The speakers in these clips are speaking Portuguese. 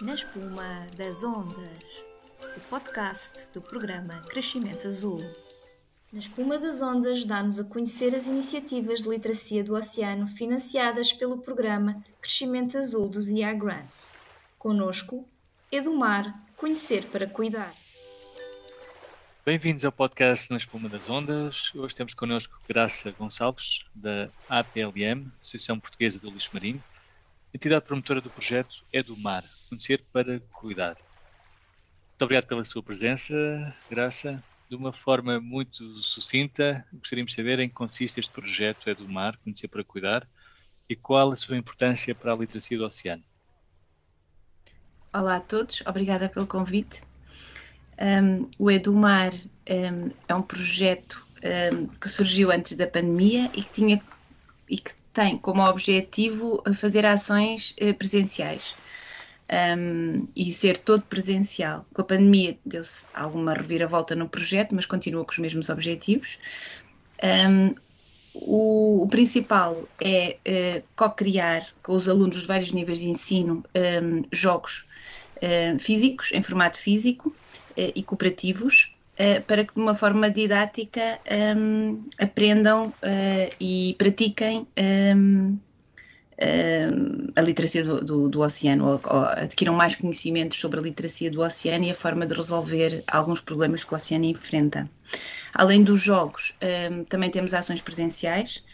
Na espuma das ondas, o podcast do programa Crescimento Azul. Na espuma das ondas dá-nos a conhecer as iniciativas de literacia do oceano financiadas pelo programa Crescimento Azul dos IA Grants. Conosco, Edumar, Conhecer para Cuidar. Bem-vindos ao podcast Na Espuma das Ondas. Hoje temos connosco Graça Gonçalves, da APLM, Associação Portuguesa do Lixo Marinho, entidade promotora do projeto É do Mar, Conhecer para Cuidar. Muito obrigado pela sua presença, Graça. De uma forma muito sucinta, gostaríamos de saber em que consiste este projeto É do Mar, Conhecer para Cuidar, e qual a sua importância para a literacia do oceano. Olá a todos, obrigada pelo convite. Um, o Edumar um, é um projeto um, que surgiu antes da pandemia e que, tinha, e que tem como objetivo fazer ações uh, presenciais e ser todo presencial. Com a pandemia deu-se alguma reviravolta no projeto, mas continua com os mesmos objetivos. O, o, principal é uh, co-criar com os alunos dos vários níveis de ensino jogos uh, físicos, em formato físico, uh, e cooperativos, uh, para que de uma forma didática um, aprendam e pratiquem um, a literacia do, do, do oceano, ou, ou, adquiram mais conhecimentos sobre a literacia do oceano e a forma de resolver alguns problemas que o oceano enfrenta. Além dos jogos, um, também temos ações presenciais,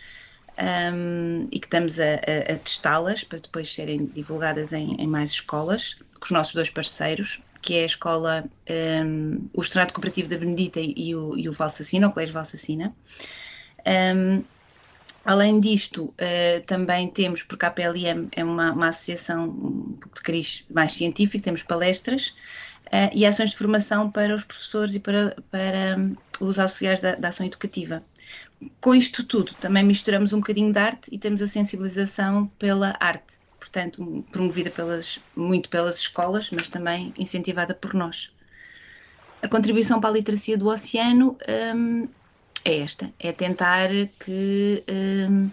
um, e que estamos a, a, a testá-las para depois serem divulgadas em, em, mais escolas, com os nossos dois parceiros, que é a escola, um, o Estado Cooperativo da Benedita e o, e o Valsacina, o Colégio Valsacina. Um, além disto, uh, também temos, porque a PLM é uma, uma associação de cariz mais científico, temos palestras uh, e ações de formação para os professores e para, para um, os auxiliares da, da ação educativa com isto tudo, também misturamos um bocadinho de arte e temos a sensibilização pela arte, portanto, promovida pelas, muito pelas escolas, mas também incentivada por nós. A contribuição para a literacia do oceano hum, é esta: é tentar que. Hum,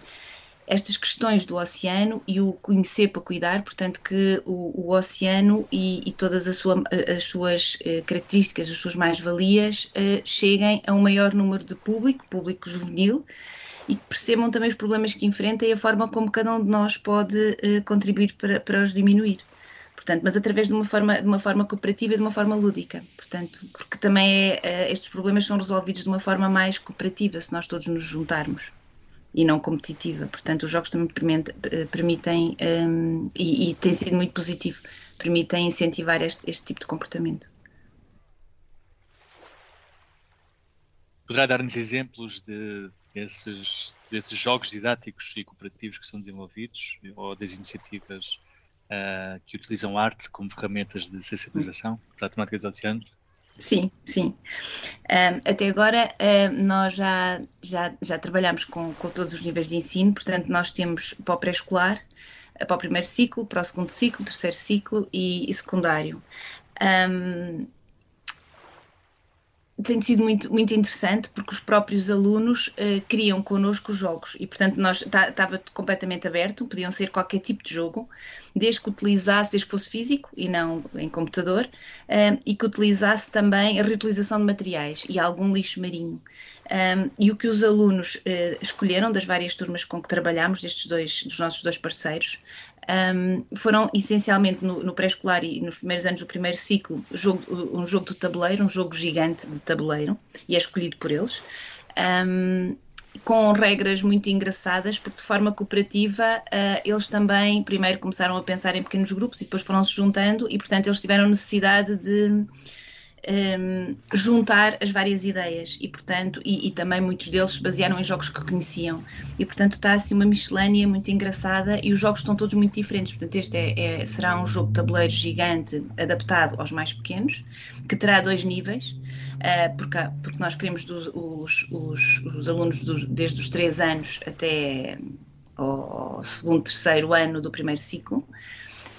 estas questões do oceano e o conhecer para cuidar, portanto, que o, o oceano e, e, todas as, sua, as suas eh, características, as suas mais-valias, eh, cheguem a um maior número de público, público juvenil, e que percebam também os problemas que enfrenta e a forma como cada um de nós pode eh, contribuir para, para os diminuir. Portanto, mas através de uma forma, de uma forma cooperativa e de uma forma lúdica. Portanto, porque também é, estes problemas são resolvidos de uma forma mais cooperativa se nós todos nos juntarmos e não competitiva. Portanto, os jogos também eh, permitem, um, e, e tem sido muito positivo, permitem incentivar este, este tipo de comportamento. Poderá dar-nos exemplos de esses, desses jogos didáticos e cooperativos que são desenvolvidos ou das iniciativas uh, que utilizam arte como ferramentas de sensibilização para a temática dos oceanos? Sim, sim. Um, até agora nós já, já, já trabalhamos com, com todos os níveis de ensino, portanto, nós temos para o pré-escolar, para o primeiro ciclo, para o segundo ciclo, terceiro ciclo e, e secundário. Um, tem sido muito, muito interessante porque os próprios alunos uh, criam connosco jogos e, portanto, nós estava tá, completamente aberto, podiam ser qualquer tipo de jogo, desde que utilizasse, desde que fosse físico e não em computador, uh, e que utilizasse também a reutilização de materiais e algum lixo marinho. Um, e o que os alunos uh, escolheram das várias turmas com que trabalhamos, destes dois, dos nossos dois parceiros, um, foram essencialmente no, no pré-escolar e nos primeiros anos do primeiro ciclo jogo, um jogo de tabuleiro, um jogo gigante de tabuleiro, e é escolhido por eles. Um, com regras muito engraçadas, porque de forma cooperativa uh, eles também primeiro começaram a pensar em pequenos grupos e depois foram se juntando e, portanto, eles tiveram necessidade de um, juntar as várias ideias e, portanto, e, e, também muitos deles se basearam em jogos que conheciam. E, portanto, está assim uma miscelânea muito engraçada e os jogos estão todos muito diferentes. Portanto, este é, é, será um jogo de tabuleiro gigante adaptado aos mais pequenos, que terá dois níveis, uh, porque, porque nós queremos dos, os, os, os alunos dos, desde os três anos até ao segundo, terceiro ano do primeiro ciclo.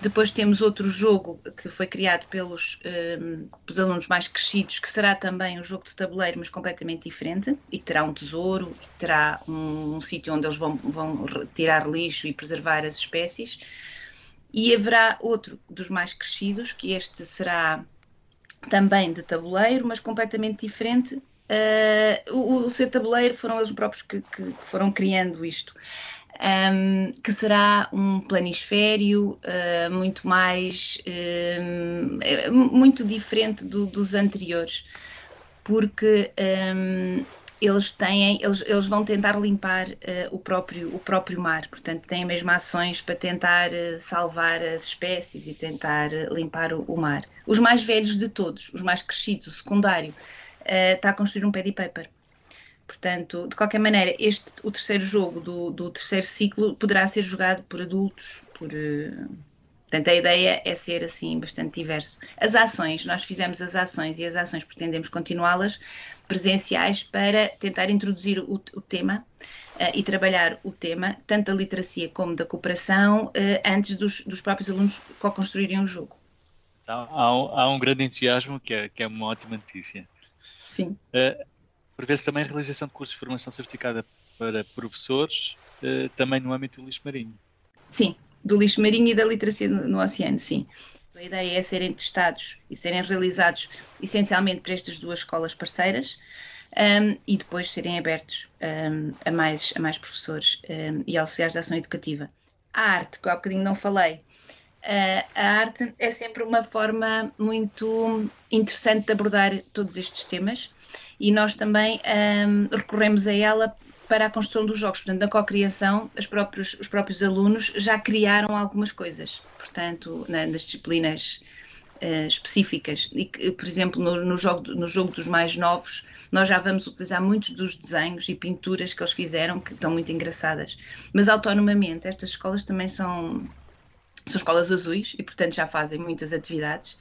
Depois temos outro jogo que foi criado pelos, um, pelos alunos mais crescidos, que será também um jogo de tabuleiro, mas completamente diferente, e que terá um tesouro, e terá um, um sítio onde eles vão, vão tirar lixo e preservar as espécies. E haverá outro dos mais crescidos, que este será também de tabuleiro, mas completamente diferente. Uh, o, o ser tabuleiro foram eles próprios que, que foram criando isto. Um, que será um planisfério uh, muito mais uh, muito diferente do, dos anteriores porque um, eles têm, eles, eles vão tentar limpar uh, o, próprio, o próprio mar, portanto têm mesmo ações para tentar uh, salvar as espécies e tentar uh, limpar o, o, mar. Os mais velhos de todos, os mais crescidos, o secundário, está a construir um paddy paper. Portanto, de qualquer maneira, este, o terceiro jogo do, do terceiro ciclo poderá ser jogado por adultos, por Portanto, a ideia é ser assim bastante diverso. As ações, nós fizemos as ações e as ações pretendemos continuá-las presenciais para tentar introduzir o, o tema uh, e trabalhar o tema, tanto da literacia como da cooperação, uh, antes dos, dos, próprios alunos co-construírem o jogo. Então, há, há, um grande entusiasmo, que é, que é uma ótima notícia. Sim. Uh, Prevê-se também a realização de cursos de formação certificada para professores, uh, também no âmbito do lixo marinho. Sim, do lixo marinho e da literacia no, no oceano, sim. A ideia é serem testados e serem realizados essencialmente para estas duas escolas parceiras um, e depois serem abertos um, a, mais, a mais professores um, e auxiliares de ação educativa. A arte, que há bocadinho não falei, a arte é sempre uma forma muito interessante de abordar todos estes temas e nós também recorremos a ela para a construção dos jogos. Portanto, na co-criação, os próprios, os próprios alunos já criaram algumas coisas, portanto, na, nas disciplinas uh, específicas. E, por exemplo, no, no, jogo, no jogo dos mais novos, nós já vamos utilizar muitos dos desenhos e pinturas que eles fizeram, que estão muito engraçadas. Mas, autonomamente, estas escolas também são, são escolas azuis e, portanto, já fazem muitas atividades.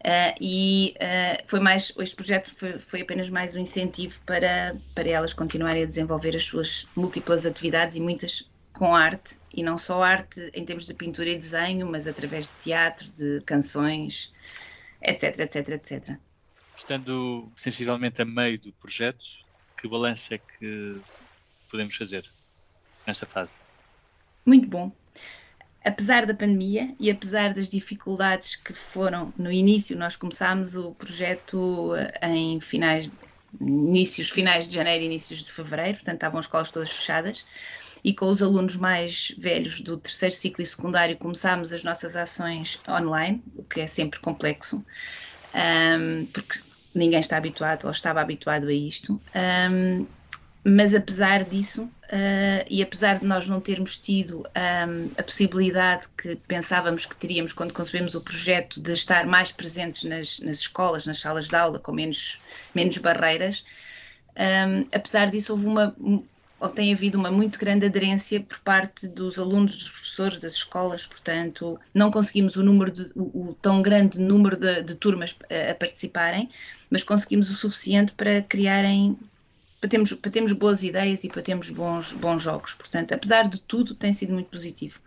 Uh, e uh, foi mais, este projeto foi, foi, apenas mais um incentivo para, para elas continuarem a desenvolver as suas múltiplas atividades e muitas com arte, e não só arte em termos de pintura e desenho, mas através de teatro, de canções, etc, etc, etc. Estando sensivelmente a meio do projeto, que balanço é que podemos fazer nesta fase? Muito bom apesar da pandemia e apesar das dificuldades que foram no início, nós começámos o projeto eh, em finais, inícios, finais de janeiro, inícios de fevereiro, portanto estavam as escolas todas fechadas e com os alunos mais velhos do terceiro ciclo e secundário começámos as nossas ações online, o que é sempre complexo, um, porque ninguém está habituado ou estava habituado a isto. Um, mas apesar disso, uh, e apesar de nós não termos tido um, ehm, a possibilidade que pensávamos que teríamos quando concebemos o projeto de estar mais presentes nas, nas escolas, nas salas de aula, com menos, menos barreiras, um, ehm, apesar disso houve uma, ou tem havido uma muito grande aderência por parte dos alunos, dos professores, das escolas, portanto, não conseguimos o número de, o, o tão grande número de, de turmas a, eh, a participarem, mas conseguimos o suficiente para criarem para termos, para termos boas ideias e para termos bons, bons jogos. Portanto, apesar de tudo, tem sido muito positivo.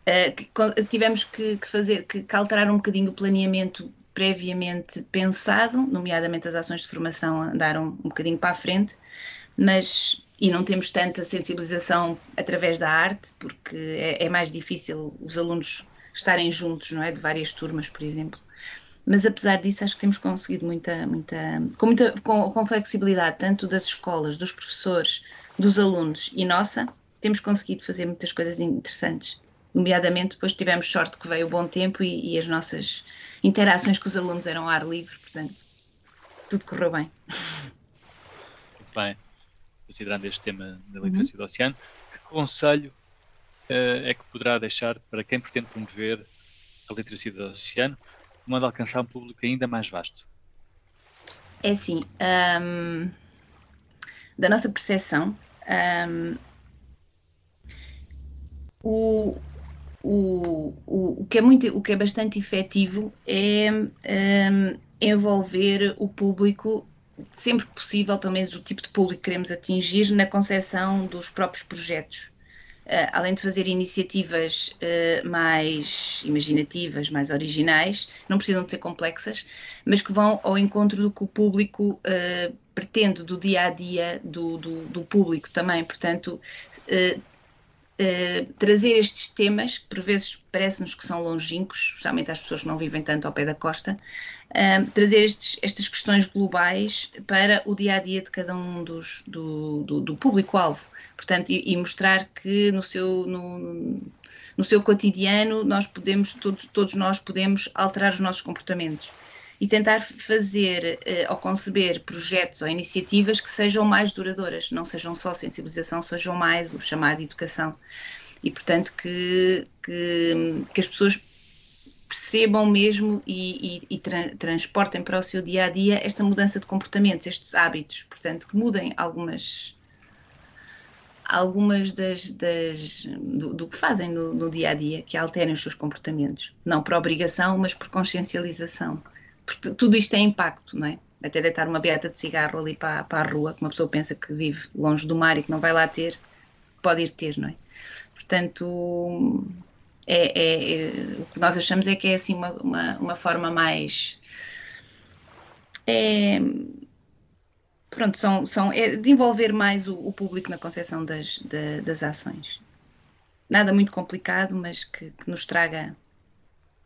Uh, tivemos que, que, fazer, que, que alterar um bocadinho o planeamento previamente pensado, nomeadamente as ações de formação andaram um bocadinho para a frente, mas e não temos tanta sensibilização através da arte, porque é, é mais difícil os alunos estarem juntos, não é? De várias turmas, por exemplo mas apesar disso acho que temos conseguido muita, muita, com, muita com, com, flexibilidade, tanto das escolas, dos professores, dos alunos e nossa, temos conseguido fazer muitas coisas interessantes. Nomeadamente, depois tivemos sorte que veio o bom tempo e, e as nossas interações com os alunos eram ao ar livre, portanto, tudo correu bem. Muito bem. Considerando este tema da literacia uhum. do oceano, que conselho uh, é que poderá deixar para quem pretende promover a literacia do oceano de modo a alcançar um público ainda mais vasto? É assim, um, da nossa percepção, um, o, o, o, que é muito, o que é bastante efetivo é um, envolver o público sempre possível, pelo menos o tipo de público que queremos atingir, na concepção dos próprios projetos. Uh, além de fazer iniciativas uh, mais imaginativas, mais originais, não precisam de ser complexas, mas que vão ao encontro do que o público uh, pretende, do dia a dia do, do, do público também. Portanto, uh, trazer estes temas, que por vezes parece-nos que são longínquos, especialmente às pessoas que não vivem tanto ao pé da costa, uh, trazer estes, estas questões globais para o dia a dia de cada um dos, do, do, do público-alvo. Portanto, e, e, mostrar que no seu, no, no seu cotidiano nós podemos, todos, todos nós podemos alterar os nossos comportamentos e tentar fazer uh, ou conceber projetos ou iniciativas que sejam mais duradouras, não sejam só sensibilização, sejam mais o chamado educação. E, portanto, que, que, que as pessoas percebam mesmo e, e, e tra transportem para o seu dia a dia esta mudança de comportamentos, estes hábitos, portanto, que mudem algumas algumas das, das do, do, que fazem no, no, dia a dia, que alterem os seus comportamentos, não por obrigação, mas por consciencialização porque tudo isto tem impacto, não é? Até deitar uma beata de cigarro ali para, para a rua, que uma pessoa pensa que vive longe do mar e que não vai lá ter, pode ir ter, não é? Portanto, é, é, é, o que nós achamos é que é assim uma, uma, uma forma mais. É, pronto, são, são, é de envolver mais o, o público na concepção das, de, das ações. Nada muito complicado, mas que, que nos traga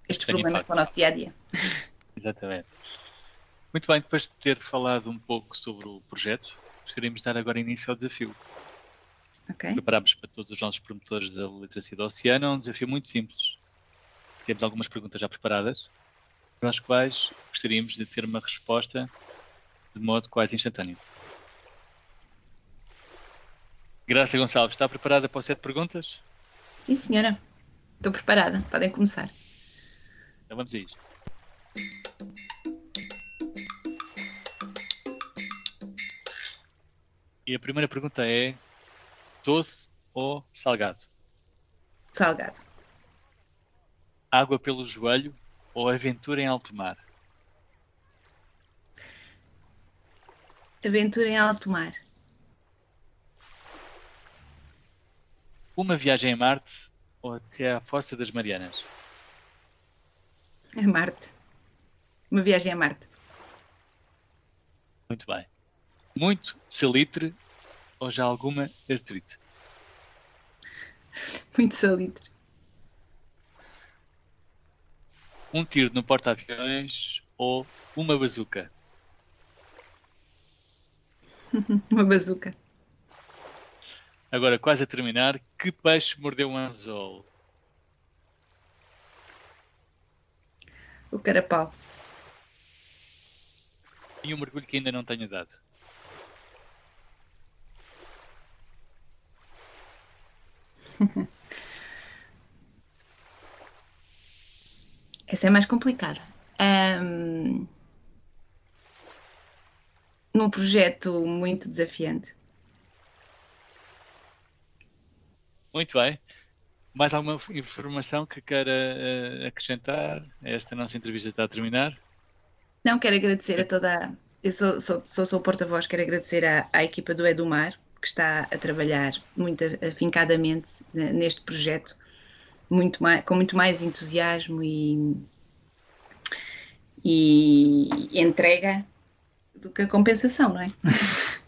estes Tem problemas impacto. para o nosso dia a dia. Exatamente. Muito bem, depois de ter falado um pouco sobre o projeto, gostaríamos de dar agora início ao desafio. Okay. Preparámos para todos os nossos promotores da literacia do oceano um desafio muito simples. Temos algumas perguntas já preparadas, para as quais gostaríamos de ter uma resposta de modo quase instantâneo. Graça Gonçalves, está preparada para o sete perguntas? Sim, senhora. Estou preparada. Podem começar. Então vamos a isto. E a primeira pergunta é: doce ou salgado? Salgado. Água pelo joelho ou aventura em alto mar? Aventura em alto mar. Uma viagem a Marte ou até à Força das Marianas? A Marte. Uma viagem a Marte. Muito bem. Muito salitre ou já alguma artrite? Muito salitre. Um tiro no porta-aviões ou uma bazuca? uma bazuca. Agora, quase a terminar, que peixe mordeu um anzol? O carapau. E um mergulho que ainda não tenho dado? Essa é mais complicada. Um, num projeto muito desafiante. Muito bem. Mais alguma informação que queira uh, acrescentar? Esta nossa entrevista está a terminar. Não, quero agradecer a toda. Eu sou, sou, sou, sou porta-voz, quero agradecer à, à equipa do Edumar, que está a trabalhar muito afincadamente neste projeto, muito mais, com muito mais entusiasmo e, e entrega do que a compensação, não é?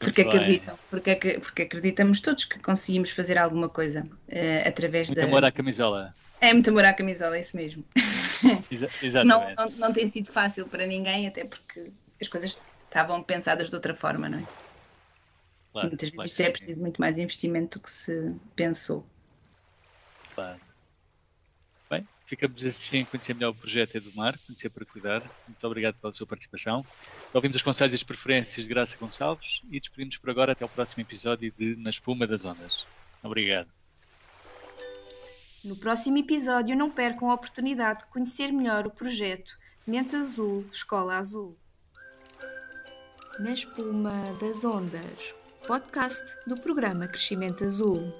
porque acreditam, porque, porque acreditamos todos que conseguimos fazer alguma coisa uh, através muito da. amor à camisola. É muito amor à camisola, é isso mesmo. Exa exatamente. Não, não, não tem sido fácil para ninguém, até porque as coisas estavam pensadas de outra forma, não é? Claro, muitas vezes isto é preciso muito mais investimento do que se pensou. Claro. Bem, ficamos assim a conhecer melhor o projeto Edumar, conhecer para cuidar. Muito obrigado pela sua participação. Ouvimos os conselhos e as preferências de Graça Gonçalves e despedimos por agora até o próximo episódio de Na Espuma das Ondas. Obrigado. No próximo episódio, não percam a oportunidade de conhecer melhor o projeto Mente Azul Escola Azul. Na Espuma das Ondas, podcast do programa Crescimento Azul.